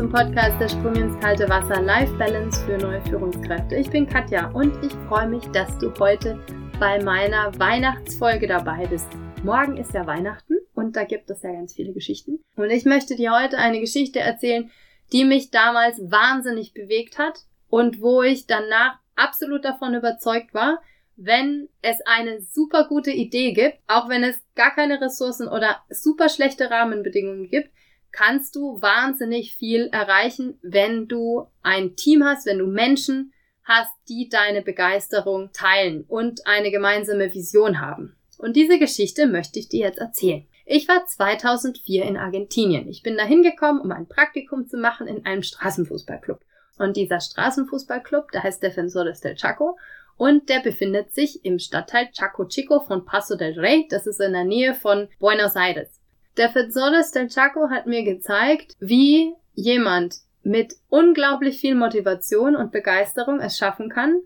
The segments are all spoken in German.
zum Podcast Der Sprung ins kalte Wasser Life Balance für neue Führungskräfte. Ich bin Katja und ich freue mich, dass du heute bei meiner Weihnachtsfolge dabei bist. Morgen ist ja Weihnachten und da gibt es ja ganz viele Geschichten. Und ich möchte dir heute eine Geschichte erzählen, die mich damals wahnsinnig bewegt hat und wo ich danach absolut davon überzeugt war, wenn es eine super gute Idee gibt, auch wenn es gar keine Ressourcen oder super schlechte Rahmenbedingungen gibt, kannst du wahnsinnig viel erreichen, wenn du ein Team hast, wenn du Menschen hast, die deine Begeisterung teilen und eine gemeinsame Vision haben. Und diese Geschichte möchte ich dir jetzt erzählen. Ich war 2004 in Argentinien. Ich bin da hingekommen, um ein Praktikum zu machen in einem Straßenfußballclub. Und dieser Straßenfußballclub, der heißt Defensores del Chaco und der befindet sich im Stadtteil Chaco Chico von Paso del Rey. Das ist in der Nähe von Buenos Aires. Der Fedzoles del Chaco hat mir gezeigt, wie jemand mit unglaublich viel Motivation und Begeisterung es schaffen kann,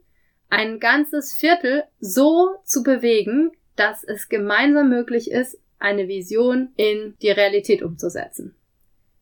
ein ganzes Viertel so zu bewegen, dass es gemeinsam möglich ist, eine Vision in die Realität umzusetzen.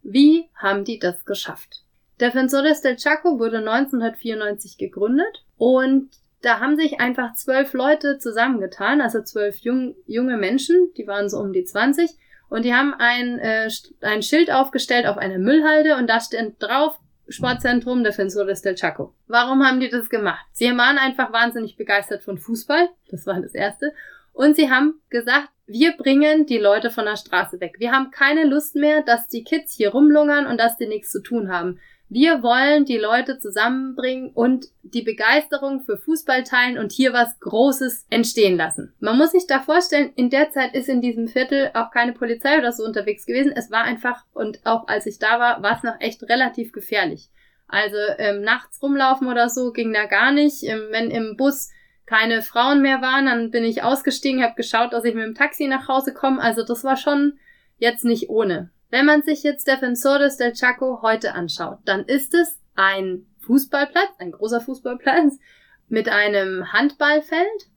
Wie haben die das geschafft? Der Fensores del Chaco wurde 1994 gegründet und da haben sich einfach zwölf Leute zusammengetan, also zwölf jung, junge Menschen, die waren so um die 20 und die haben ein, äh, ein Schild aufgestellt auf einer Müllhalde und da steht drauf Sportzentrum Defensores del Chaco. Warum haben die das gemacht? Sie waren einfach wahnsinnig begeistert von Fußball. Das war das Erste. Und sie haben gesagt, wir bringen die Leute von der Straße weg. Wir haben keine Lust mehr, dass die Kids hier rumlungern und dass die nichts zu tun haben. Wir wollen die Leute zusammenbringen und die Begeisterung für Fußball teilen und hier was Großes entstehen lassen. Man muss sich da vorstellen, in der Zeit ist in diesem Viertel auch keine Polizei oder so unterwegs gewesen. Es war einfach, und auch als ich da war, war es noch echt relativ gefährlich. Also ähm, nachts rumlaufen oder so ging da gar nicht. Ähm, wenn im Bus keine Frauen mehr waren, dann bin ich ausgestiegen, habe geschaut, dass ich mit dem Taxi nach Hause komme. Also das war schon jetzt nicht ohne. Wenn man sich jetzt Defensores del Chaco heute anschaut, dann ist es ein Fußballplatz, ein großer Fußballplatz mit einem Handballfeld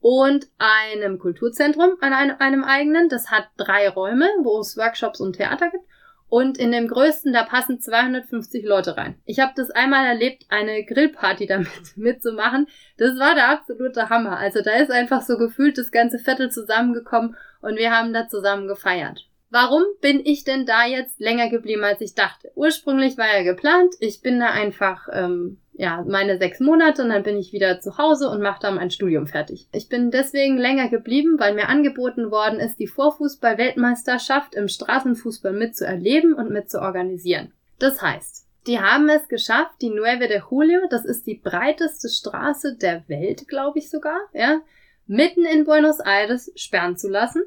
und einem Kulturzentrum an einem, einem eigenen. Das hat drei Räume, wo es Workshops und Theater gibt. Und in dem größten, da passen 250 Leute rein. Ich habe das einmal erlebt, eine Grillparty damit mitzumachen. Das war der absolute Hammer. Also da ist einfach so gefühlt das ganze Viertel zusammengekommen und wir haben da zusammen gefeiert. Warum bin ich denn da jetzt länger geblieben, als ich dachte? Ursprünglich war ja geplant, ich bin da einfach, ähm, ja, meine sechs Monate und dann bin ich wieder zu Hause und mache da mein Studium fertig. Ich bin deswegen länger geblieben, weil mir angeboten worden ist, die Vorfußball-Weltmeisterschaft im Straßenfußball mitzuerleben und mitzuorganisieren. Das heißt, die haben es geschafft, die Nueve de Julio, das ist die breiteste Straße der Welt, glaube ich sogar, ja, mitten in Buenos Aires sperren zu lassen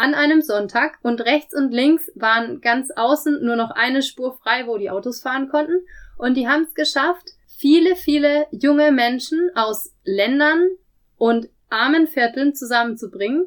an einem Sonntag und rechts und links waren ganz außen nur noch eine Spur frei, wo die Autos fahren konnten. Und die haben es geschafft, viele, viele junge Menschen aus Ländern und armen Vierteln zusammenzubringen,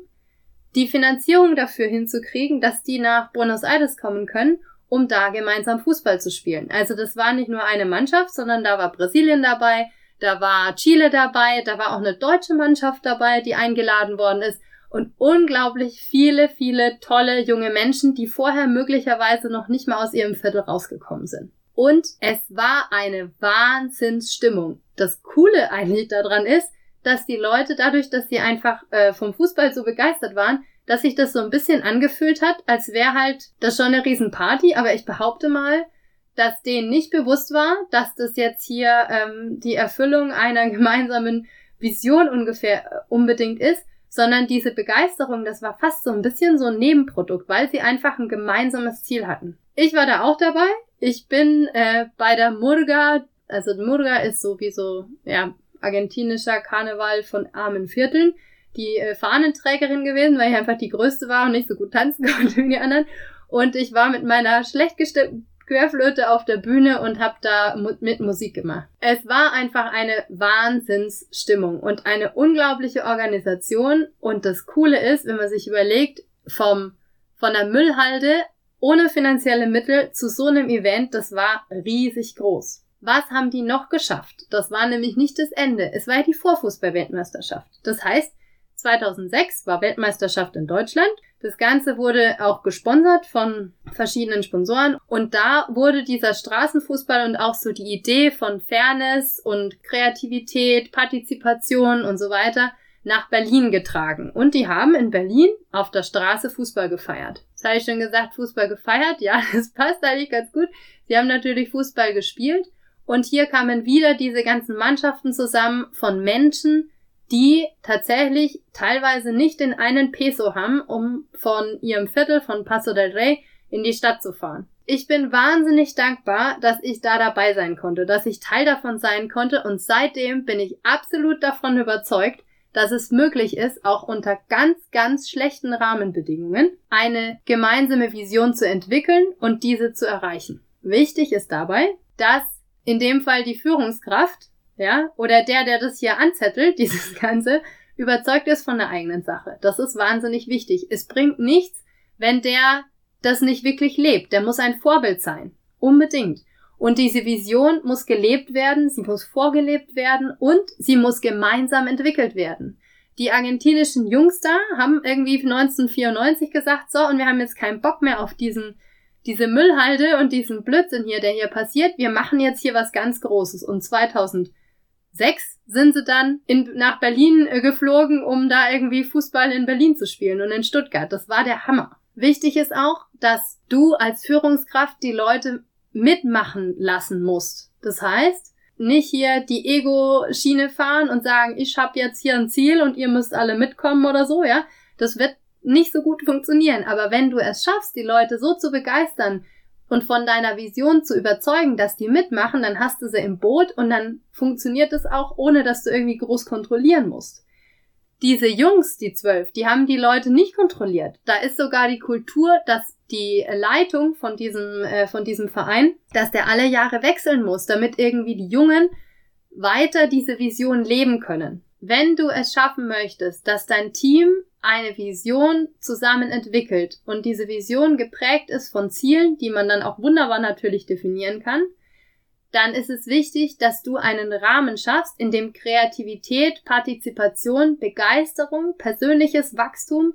die Finanzierung dafür hinzukriegen, dass die nach Buenos Aires kommen können, um da gemeinsam Fußball zu spielen. Also das war nicht nur eine Mannschaft, sondern da war Brasilien dabei, da war Chile dabei, da war auch eine deutsche Mannschaft dabei, die eingeladen worden ist und unglaublich viele, viele tolle junge Menschen, die vorher möglicherweise noch nicht mal aus ihrem Viertel rausgekommen sind. Und es war eine Wahnsinnsstimmung. Das Coole eigentlich daran ist, dass die Leute dadurch, dass sie einfach äh, vom Fußball so begeistert waren, dass sich das so ein bisschen angefühlt hat, als wäre halt das schon eine Riesenparty, aber ich behaupte mal, dass denen nicht bewusst war, dass das jetzt hier ähm, die Erfüllung einer gemeinsamen Vision ungefähr äh, unbedingt ist, sondern diese Begeisterung, das war fast so ein bisschen so ein Nebenprodukt, weil sie einfach ein gemeinsames Ziel hatten. Ich war da auch dabei. Ich bin äh, bei der Murga, also Murga ist sowieso ja argentinischer Karneval von armen Vierteln, die äh, Fahnenträgerin gewesen, weil ich einfach die größte war und nicht so gut tanzen konnte wie die anderen. Und ich war mit meiner schlecht gestimmten Querflöte auf der Bühne und habe da mit Musik gemacht. Es war einfach eine Wahnsinnsstimmung und eine unglaubliche Organisation. Und das Coole ist, wenn man sich überlegt, vom, von der Müllhalde ohne finanzielle Mittel zu so einem Event, das war riesig groß. Was haben die noch geschafft? Das war nämlich nicht das Ende. Es war ja die Vorfußball-Weltmeisterschaft. Das heißt, 2006 war Weltmeisterschaft in Deutschland. Das Ganze wurde auch gesponsert von verschiedenen Sponsoren und da wurde dieser Straßenfußball und auch so die Idee von Fairness und Kreativität, Partizipation und so weiter nach Berlin getragen. Und die haben in Berlin auf der Straße Fußball gefeiert. Das habe ich schon gesagt, Fußball gefeiert. Ja, das passt eigentlich ganz gut. Sie haben natürlich Fußball gespielt. Und hier kamen wieder diese ganzen Mannschaften zusammen von Menschen, die tatsächlich teilweise nicht den einen Peso haben, um von ihrem Viertel von Paso del Rey in die Stadt zu fahren. Ich bin wahnsinnig dankbar, dass ich da dabei sein konnte, dass ich Teil davon sein konnte und seitdem bin ich absolut davon überzeugt, dass es möglich ist, auch unter ganz, ganz schlechten Rahmenbedingungen eine gemeinsame Vision zu entwickeln und diese zu erreichen. Wichtig ist dabei, dass in dem Fall die Führungskraft ja, oder der, der das hier anzettelt, dieses Ganze, überzeugt ist von der eigenen Sache. Das ist wahnsinnig wichtig. Es bringt nichts, wenn der das nicht wirklich lebt. Der muss ein Vorbild sein. Unbedingt. Und diese Vision muss gelebt werden, sie muss vorgelebt werden und sie muss gemeinsam entwickelt werden. Die argentinischen Jungs da haben irgendwie 1994 gesagt, so, und wir haben jetzt keinen Bock mehr auf diesen diese Müllhalde und diesen Blödsinn hier, der hier passiert. Wir machen jetzt hier was ganz Großes. Und 2000 sechs sind sie dann in, nach Berlin äh, geflogen, um da irgendwie Fußball in Berlin zu spielen und in Stuttgart. Das war der Hammer. Wichtig ist auch, dass du als Führungskraft die Leute mitmachen lassen musst. Das heißt, nicht hier die Ego-Schiene fahren und sagen, ich habe jetzt hier ein Ziel und ihr müsst alle mitkommen oder so, ja. Das wird nicht so gut funktionieren. Aber wenn du es schaffst, die Leute so zu begeistern, und von deiner Vision zu überzeugen, dass die mitmachen, dann hast du sie im Boot und dann funktioniert es auch, ohne dass du irgendwie groß kontrollieren musst. Diese Jungs, die zwölf, die haben die Leute nicht kontrolliert. Da ist sogar die Kultur, dass die Leitung von diesem, äh, von diesem Verein, dass der alle Jahre wechseln muss, damit irgendwie die Jungen weiter diese Vision leben können. Wenn du es schaffen möchtest, dass dein Team eine Vision zusammen entwickelt. Und diese Vision geprägt ist von Zielen, die man dann auch wunderbar natürlich definieren kann, dann ist es wichtig, dass du einen Rahmen schaffst, in dem Kreativität, Partizipation, Begeisterung, persönliches Wachstum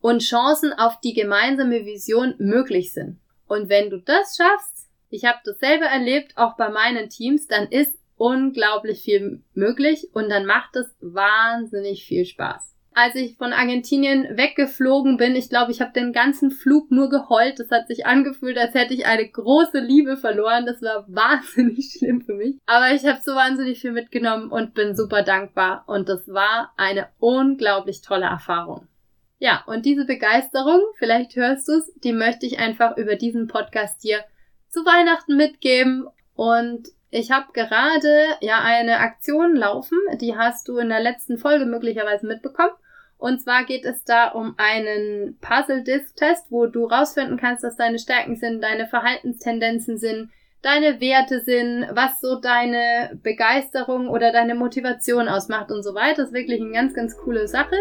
und Chancen auf die gemeinsame Vision möglich sind. Und wenn du das schaffst, ich habe das selber erlebt, auch bei meinen Teams, dann ist unglaublich viel möglich und dann macht es wahnsinnig viel Spaß als ich von Argentinien weggeflogen bin, ich glaube, ich habe den ganzen Flug nur geheult. Das hat sich angefühlt, als hätte ich eine große Liebe verloren. Das war wahnsinnig schlimm für mich. Aber ich habe so wahnsinnig viel mitgenommen und bin super dankbar. Und das war eine unglaublich tolle Erfahrung. Ja, und diese Begeisterung, vielleicht hörst du es, die möchte ich einfach über diesen Podcast hier zu Weihnachten mitgeben. Und ich habe gerade ja eine Aktion laufen, die hast du in der letzten Folge möglicherweise mitbekommen. Und zwar geht es da um einen Puzzle-Disc-Test, wo du rausfinden kannst, was deine Stärken sind, deine Verhaltenstendenzen sind, deine Werte sind, was so deine Begeisterung oder deine Motivation ausmacht und so weiter. Das ist wirklich eine ganz, ganz coole Sache.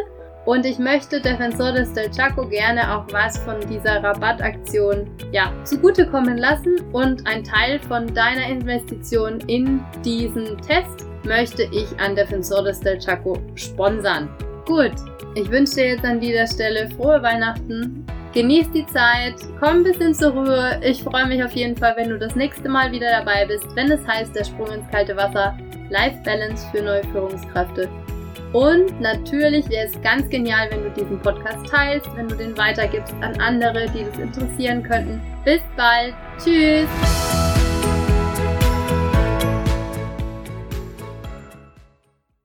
Und ich möchte Defensores del Chaco gerne auch was von dieser Rabattaktion ja, zugutekommen lassen und ein Teil von deiner Investition in diesen Test möchte ich an Defensores del Chaco sponsern. Gut, ich wünsche dir jetzt an dieser Stelle frohe Weihnachten. Genieß die Zeit, komm ein bisschen zur Ruhe. Ich freue mich auf jeden Fall, wenn du das nächste Mal wieder dabei bist, wenn es heißt, der Sprung ins kalte Wasser, Life Balance für neue Führungskräfte. Und natürlich wäre es ganz genial, wenn du diesen Podcast teilst, wenn du den weitergibst an andere, die das interessieren könnten. Bis bald. Tschüss.